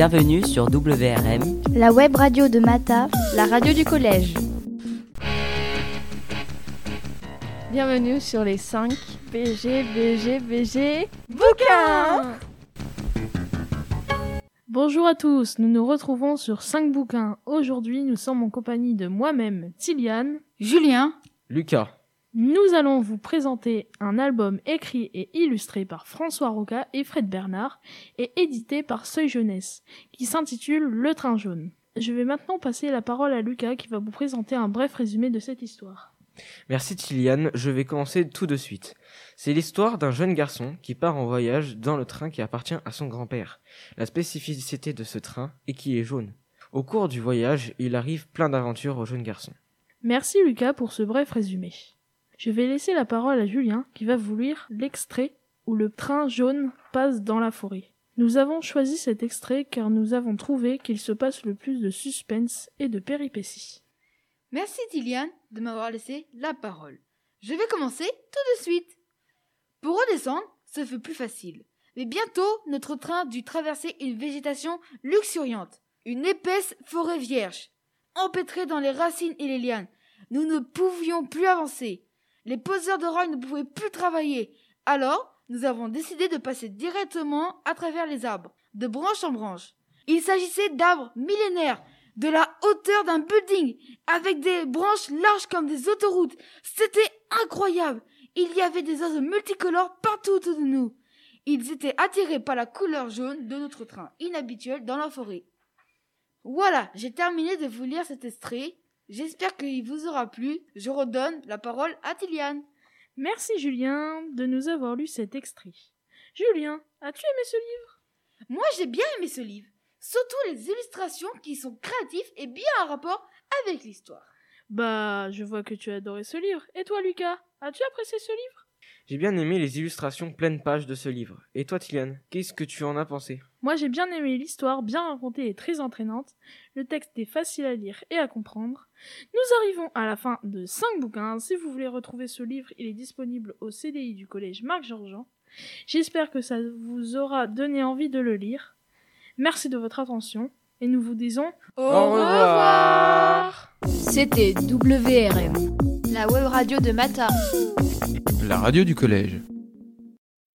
Bienvenue sur WRM, la web radio de Mata, la radio du collège. Bienvenue sur les 5 BG, BG, BG, bouquins Bonjour à tous, nous nous retrouvons sur 5 bouquins. Aujourd'hui, nous sommes en compagnie de moi-même, Tiliane, Julien, Lucas. Nous allons vous présenter un album écrit et illustré par François Roca et Fred Bernard et édité par Seuil Jeunesse, qui s'intitule Le Train jaune. Je vais maintenant passer la parole à Lucas qui va vous présenter un bref résumé de cette histoire. Merci Tiliane, je vais commencer tout de suite. C'est l'histoire d'un jeune garçon qui part en voyage dans le train qui appartient à son grand-père. La spécificité de ce train est qu'il est jaune. Au cours du voyage, il arrive plein d'aventures au jeune garçon. Merci Lucas pour ce bref résumé. Je vais laisser la parole à Julien qui va vous lire l'extrait où le train jaune passe dans la forêt. Nous avons choisi cet extrait car nous avons trouvé qu'il se passe le plus de suspense et de péripéties. Merci Tiliane de m'avoir laissé la parole. Je vais commencer tout de suite. Pour redescendre, ce fut plus facile. Mais bientôt, notre train dut traverser une végétation luxuriante, une épaisse forêt vierge, empêtrée dans les racines et les lianes. Nous ne pouvions plus avancer. Les poseurs de rails ne pouvaient plus travailler. Alors, nous avons décidé de passer directement à travers les arbres, de branche en branche. Il s'agissait d'arbres millénaires, de la hauteur d'un building, avec des branches larges comme des autoroutes. C'était incroyable. Il y avait des oiseaux multicolores partout autour de nous. Ils étaient attirés par la couleur jaune de notre train, inhabituel dans la forêt. Voilà, j'ai terminé de vous lire cet extrait. J'espère qu'il vous aura plu. Je redonne la parole à Tiliane. Merci Julien de nous avoir lu cet extrait. Julien, as-tu aimé ce livre? Moi j'ai bien aimé ce livre. Surtout les illustrations qui sont créatives et bien en rapport avec l'histoire. Bah, je vois que tu as adoré ce livre. Et toi Lucas, as-tu apprécié ce livre? J'ai bien aimé les illustrations pleines pages de ce livre. Et toi Tiliane, qu'est-ce que tu en as pensé? Moi j'ai bien aimé l'histoire, bien racontée et très entraînante. Le texte est facile à lire et à comprendre. Nous arrivons à la fin de 5 bouquins. Si vous voulez retrouver ce livre, il est disponible au CDI du collège Marc Georgean. J'espère que ça vous aura donné envie de le lire. Merci de votre attention et nous vous disons au, revoir. C'était WRM, la web radio de Mata. La radio du collège.